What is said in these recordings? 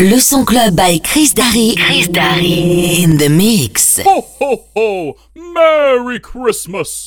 Le son club by Chris Darry. Chris Darry in the mix. Ho ho ho! Merry Christmas!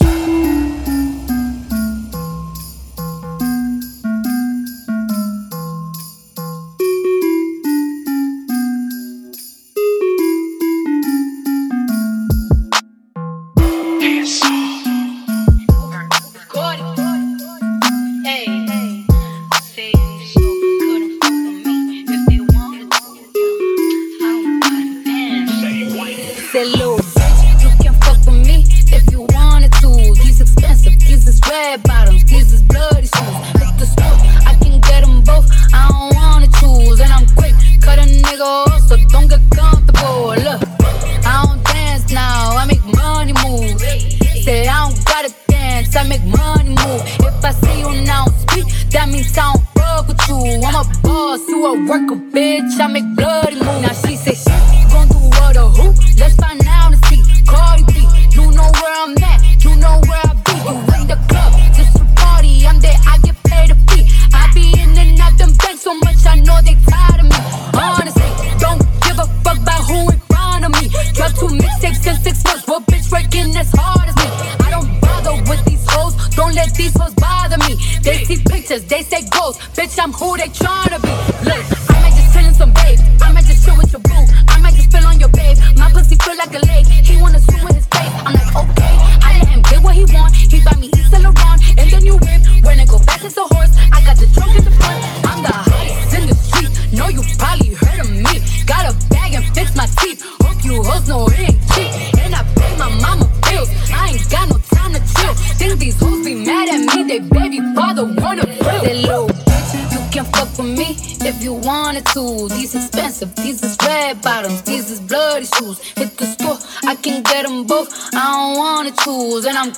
I'm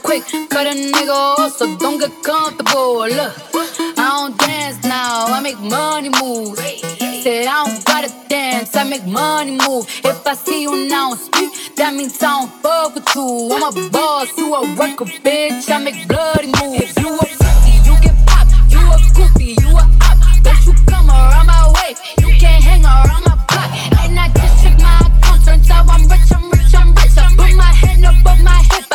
quick, cut a nigga off, so don't get comfortable. Look, I don't dance now, I make money move. Say I don't gotta dance, I make money move. If I see you now speak, that means I don't fuck with you. I'm a boss, you a worker, bitch. I make bloody moves. If you a pussy, you get popped. You a goofy, you a op. Don't you come around my way, you can't hang around my block. And I just check my account, turns out I'm rich, I'm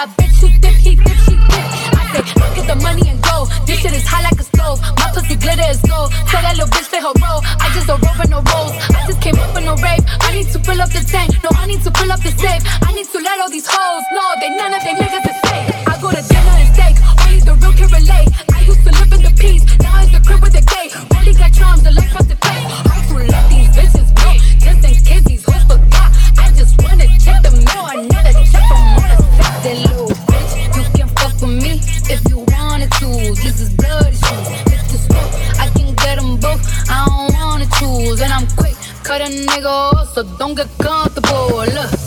my hip, I bet you the money and go. This shit is hot like a stove. My pussy glitter is gold. Tell that little bitch play her role. I just don't roll for no rolls. I just came up in no rave. I need to fill up the tank. No, I need to fill up the safe. I need to let all these hoes know they none of they niggas is safe. I go to dinner and steak. Only the real can relate. I used to live in the peace. Now it's the crib with the gate. Only got charms, the life off the so don't get comfortable.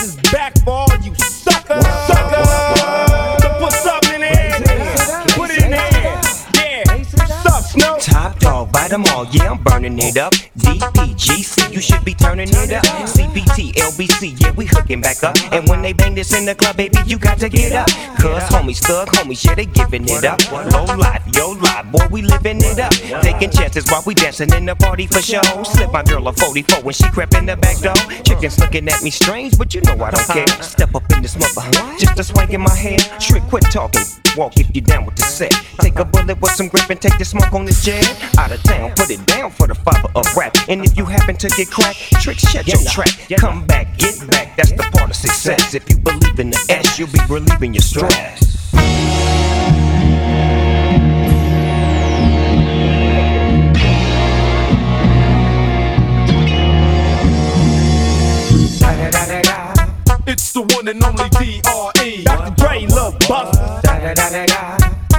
Is back for all you suckers. Suckers. So put something in there. Put it in there. Yeah. Sup, Snoop? Top dog, bite them all, yeah, I'm burning it up. DPGC, you should be turning it up. CPT, LBC, yeah, we hooking back up. And when they bang this in the club, baby, you got to get up. Cuz homies, thug homies, yeah, they giving it up. Low life, yo life, boy, we living it up. Taking chances while we dancing in the party for show. Slip my girl a 44 when she crept in the back door. Chickens looking at me strange, but you know I don't care. Step up in this mother, just a swank in my hair. Trick, quit talking. Walk if you down with the set. Take a bullet with some grip and take the smoke on this jet. Out of town, put it down for the father of rap. And if you happen to get cracked, trick, shut your track. Come back, get back, that's the part of success. If you believe in the S, you'll be relieving your stress. Da da da da da. It's the one and only D.R.E. Dr. Dre, Love Buster.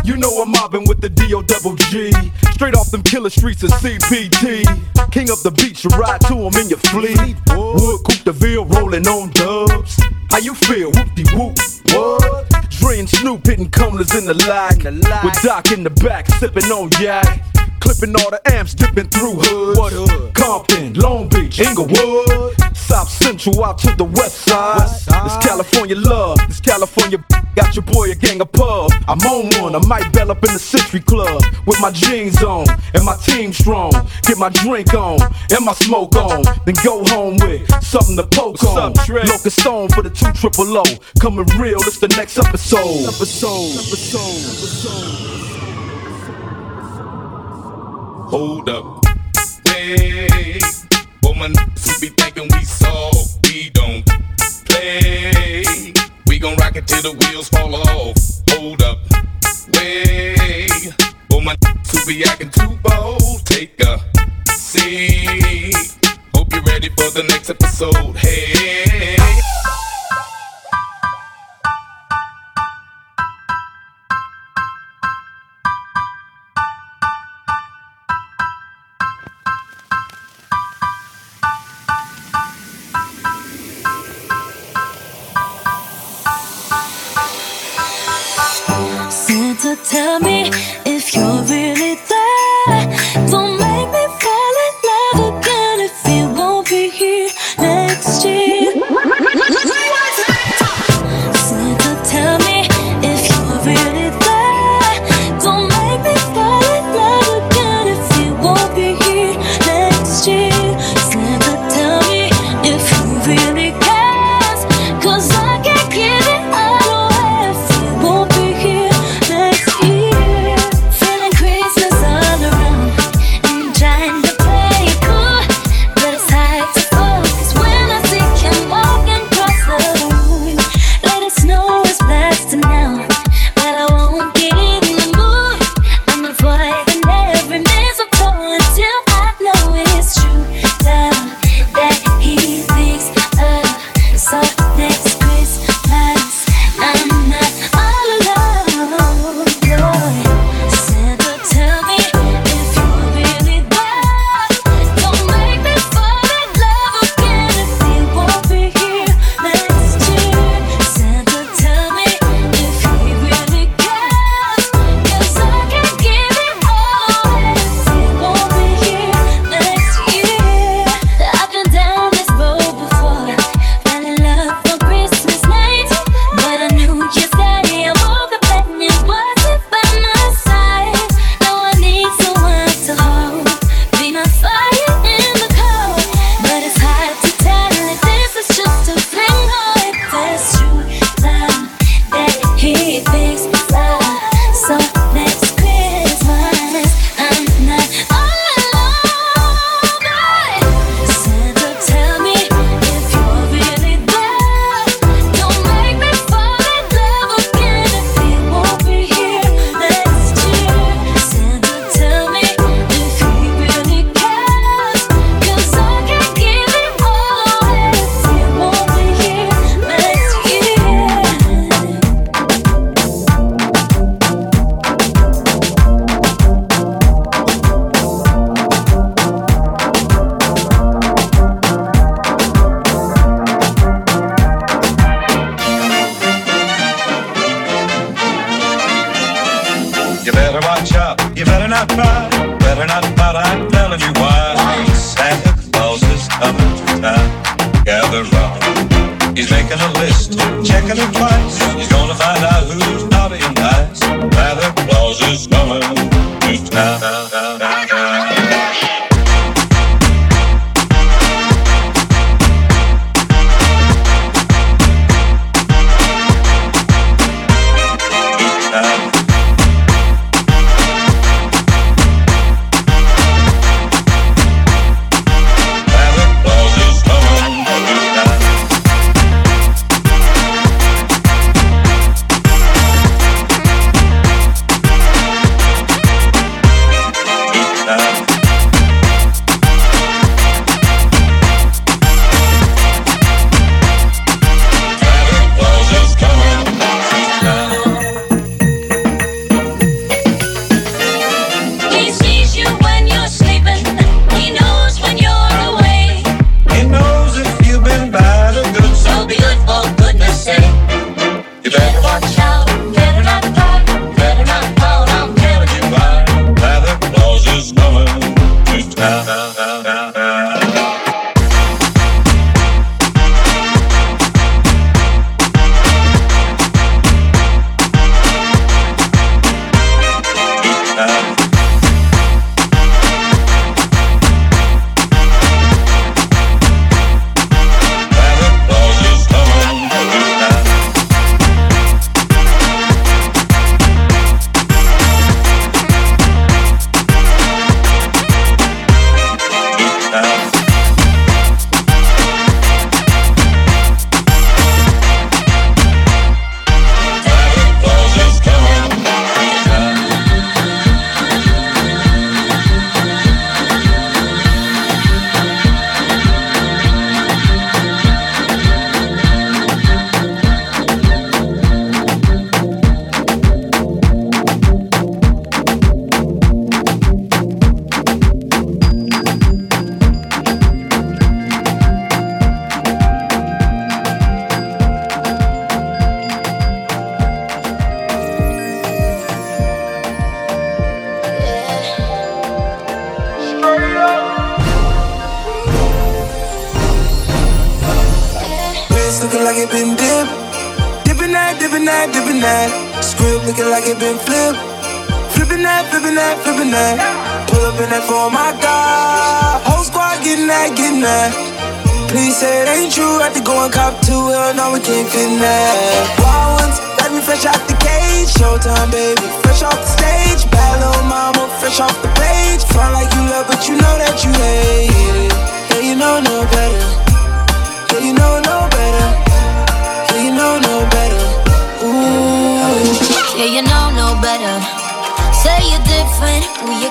You know I'm mobbing with the D.O. double G. Straight off them killer streets of CPT. King up the beach, you ride to him in your fleet. Wood, Coupe de Ville, rolling on dubs. How you feel? Whoop-de whoop. What? Dre and Snoop hitting corners in the lag. With Doc in the back, sipping on yak. Clipping all the amps, dipping through hoods. What hood? Compton, Long Beach, Inglewood. South Central out to the west side. This California love, this California got your boy a gang of pub. I'm on one, I might bell up in the Century Club with my jeans on and my team strong. Get my drink on and my smoke on, then go home with something to poke on. Locust Stone for the two triple O. Coming real, it's the next episode. Episode, episode, episode. Hold up. Wait. Niggas who be thinking we soft, we don't play. We gon' rock it till the wheels fall off. Hold up. Wait. Niggas who be acting too bold, take a seat. Hope you're ready for the next episode. Hey.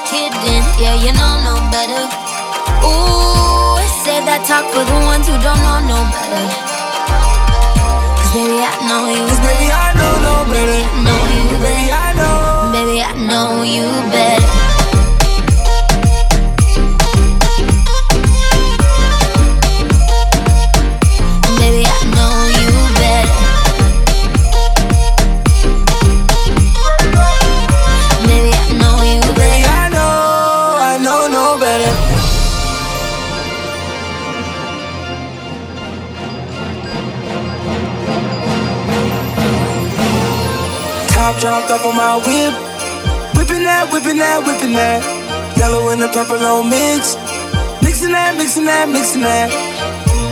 Kidding? Yeah, you know no better. Ooh, say that talk for the ones who don't know no better. Cause baby, I know you. Cause baby, I know no better. Know you Baby. I know. Baby, I know you better. Dropped off on my whip. Whipping that, whipping that, whipping that. Yellow and the purple on mix. Mixing that, mixing that, mixing that.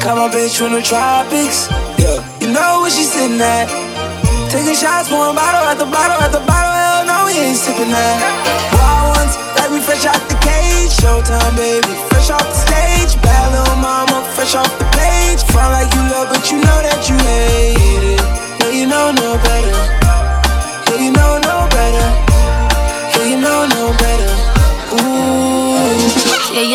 Got my bitch from the tropics. Yeah, you know where she sitting at. Taking shots, pouring bottle at the bottle at the bottle. Hell no, we ain't sipping that. Wild ones, like we fresh out the cage. Showtime, baby, fresh off the stage. Bad little mama, fresh off the page. Front like you love, but you know that you hate it. Yeah, you know no better.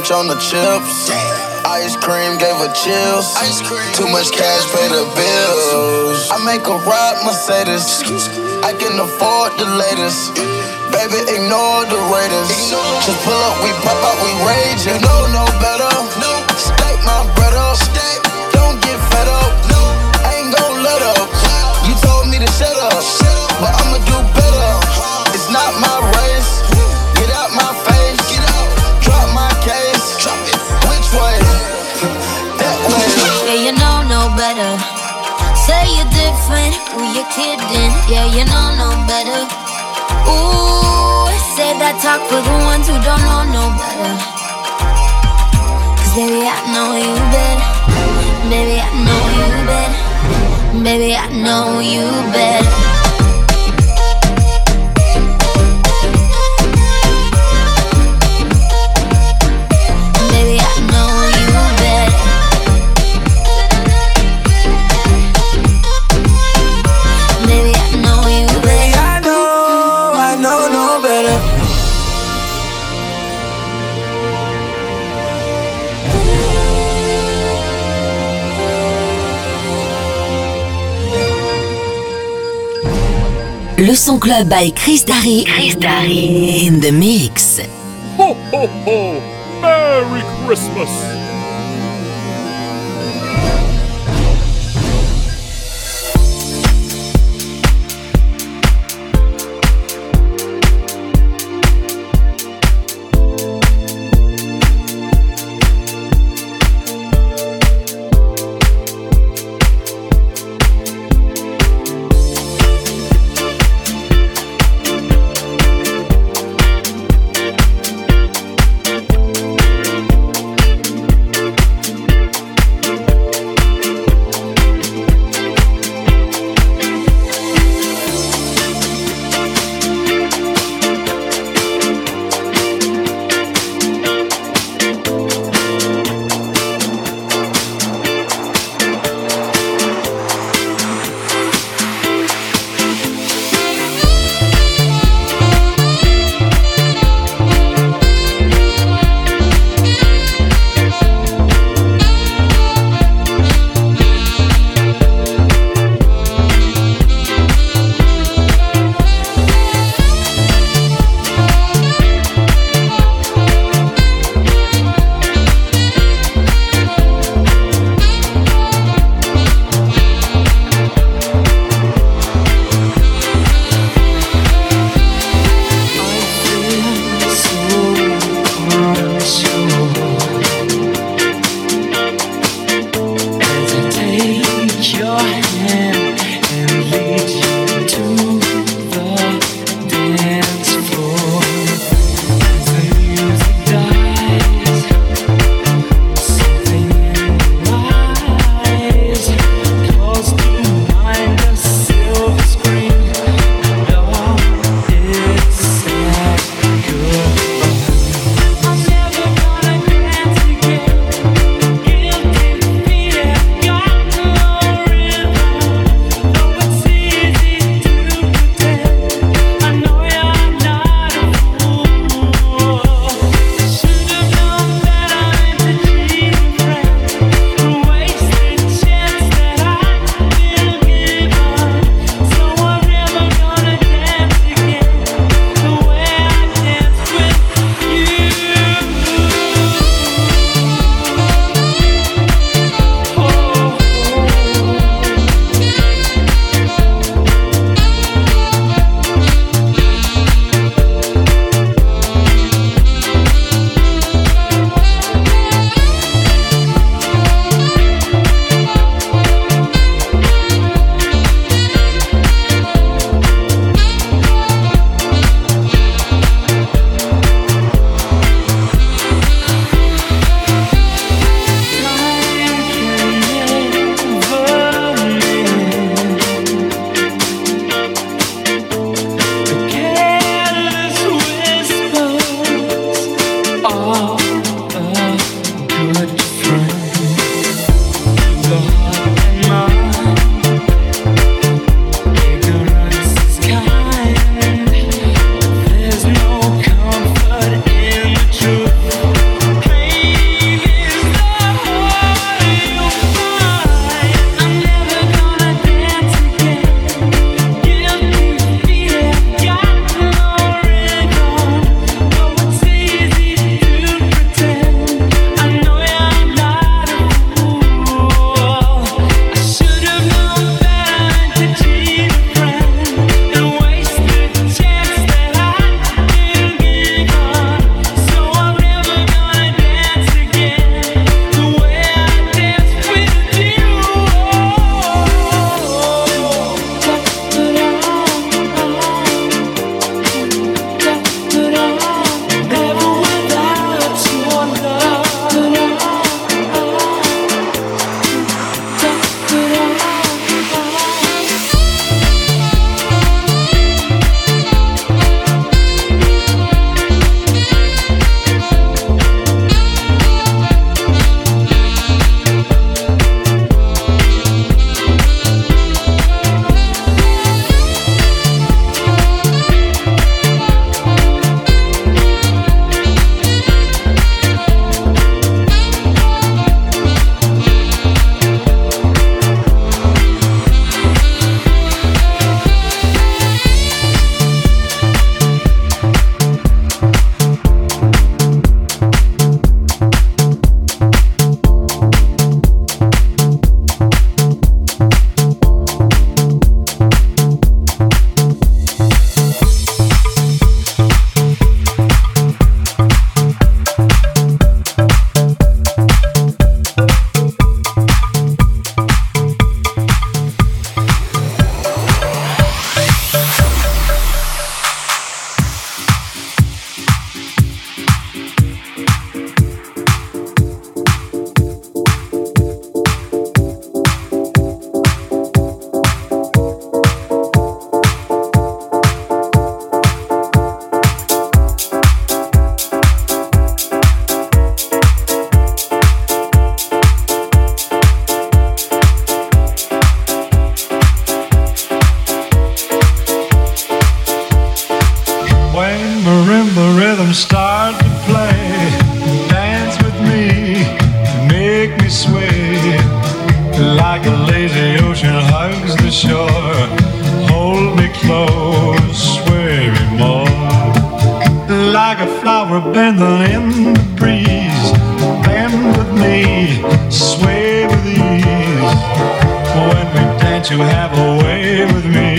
Ranch on the chips. Ice cream gave her chills. Too much cash, pay the bills. I make a ride Mercedes. I can afford the latest. Baby, ignore the Raiders. Just pull up, we pop out, we rage. You know no better. Stack my bread up. Don't get fed up. Ain't gon' let up. You told me to shut up, but I'ma different, who you kidding? Yeah, you know no better. Ooh, say that talk for the ones who don't know no better. Cause baby, I know you better. Baby, I know you better. Baby, I know you better. Le son club by Chris Darry. Chris Darry in the mix. Ho ho ho! Merry Christmas! abandon in the breeze. Bend with me, sway with ease. When we dance, you have a way with me.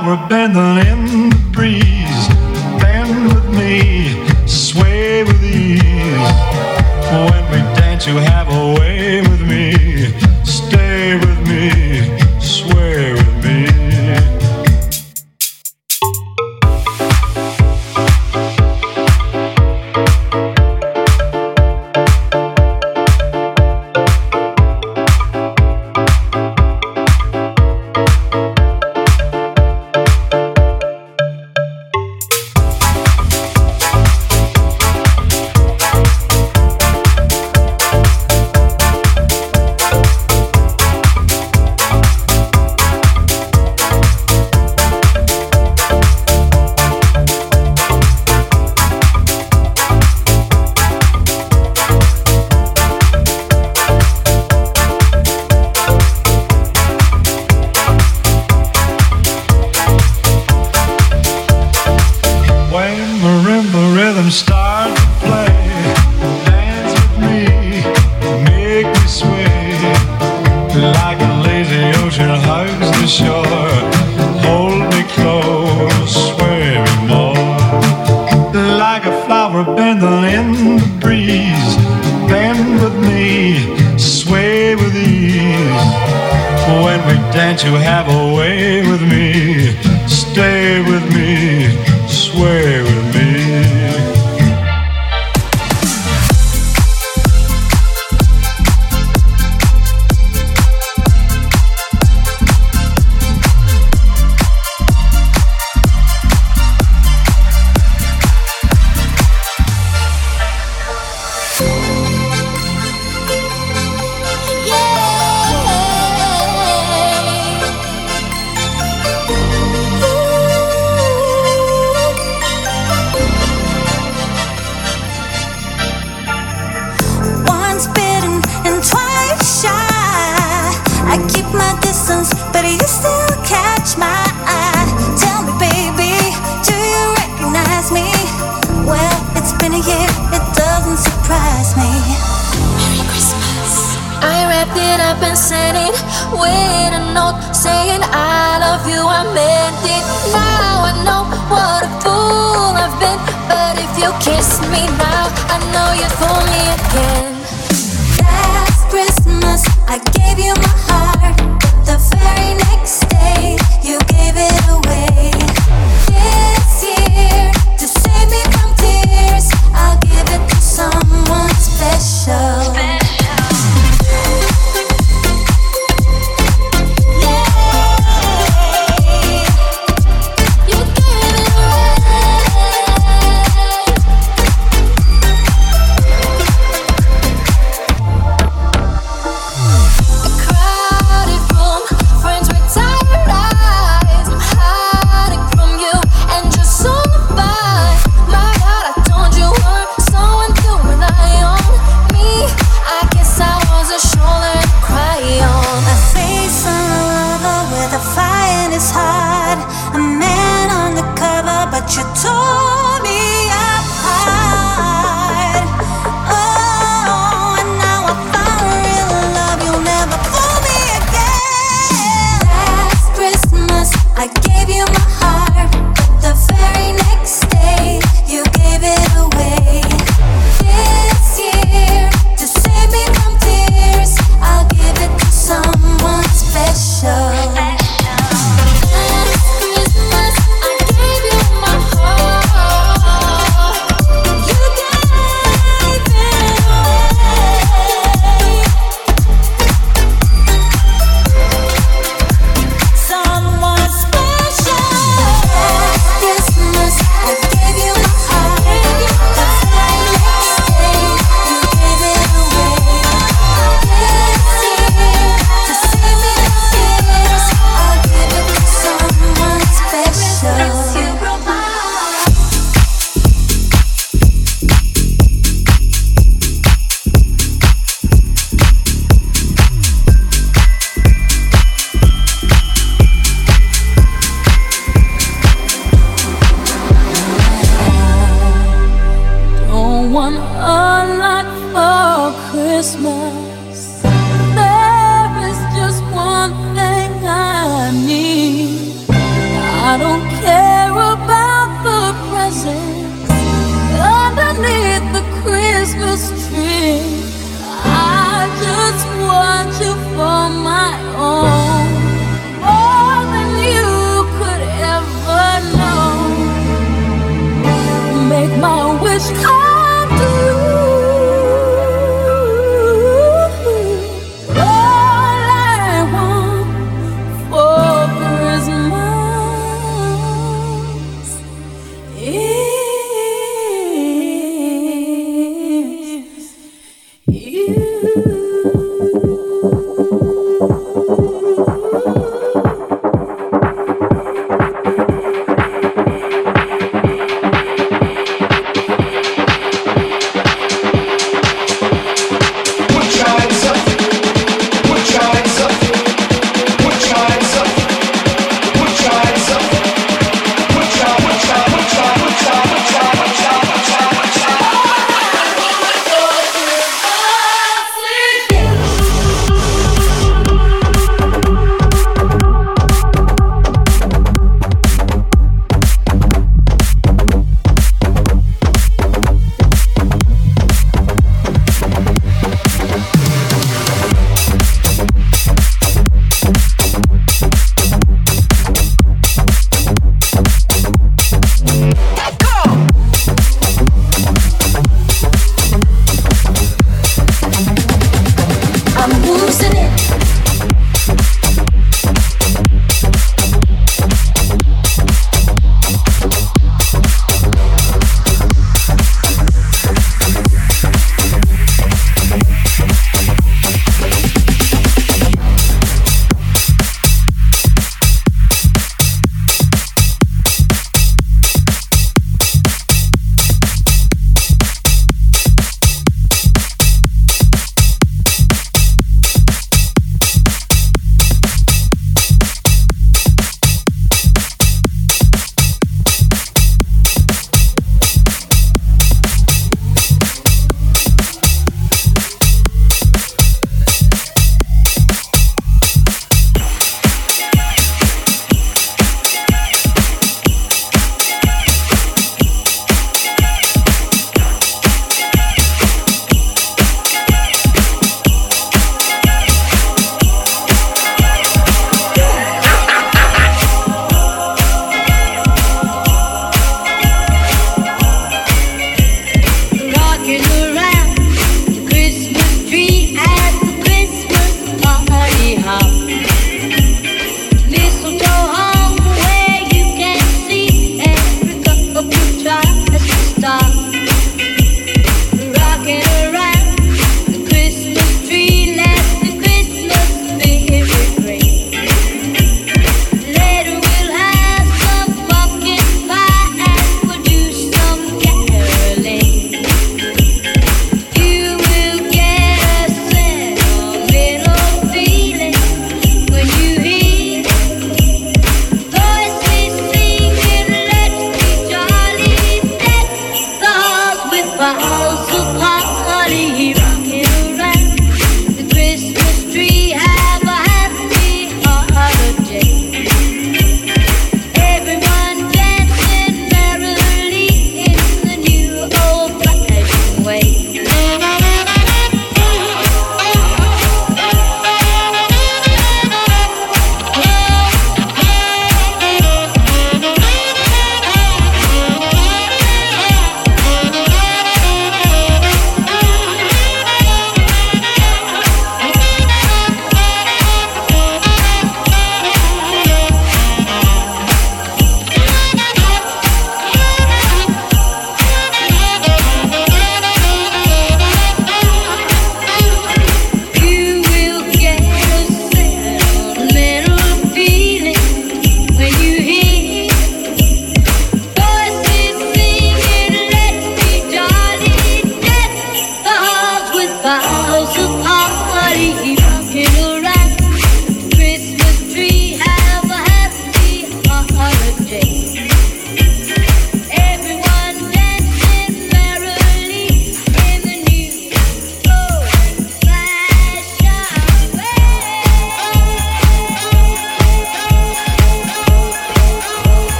power bending in to have a packed it up and sent it with a note saying I love you, I meant it. Now I know what a fool I've been, but if you kiss me now, I know you fool me again. Last Christmas I gave you my heart.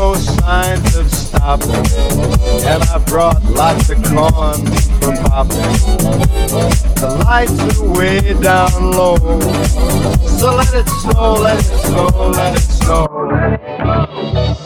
Doesn't signs of stopping, and I brought lots of corn from popping. The lights are way down low, so let it snow, let it snow, let it snow.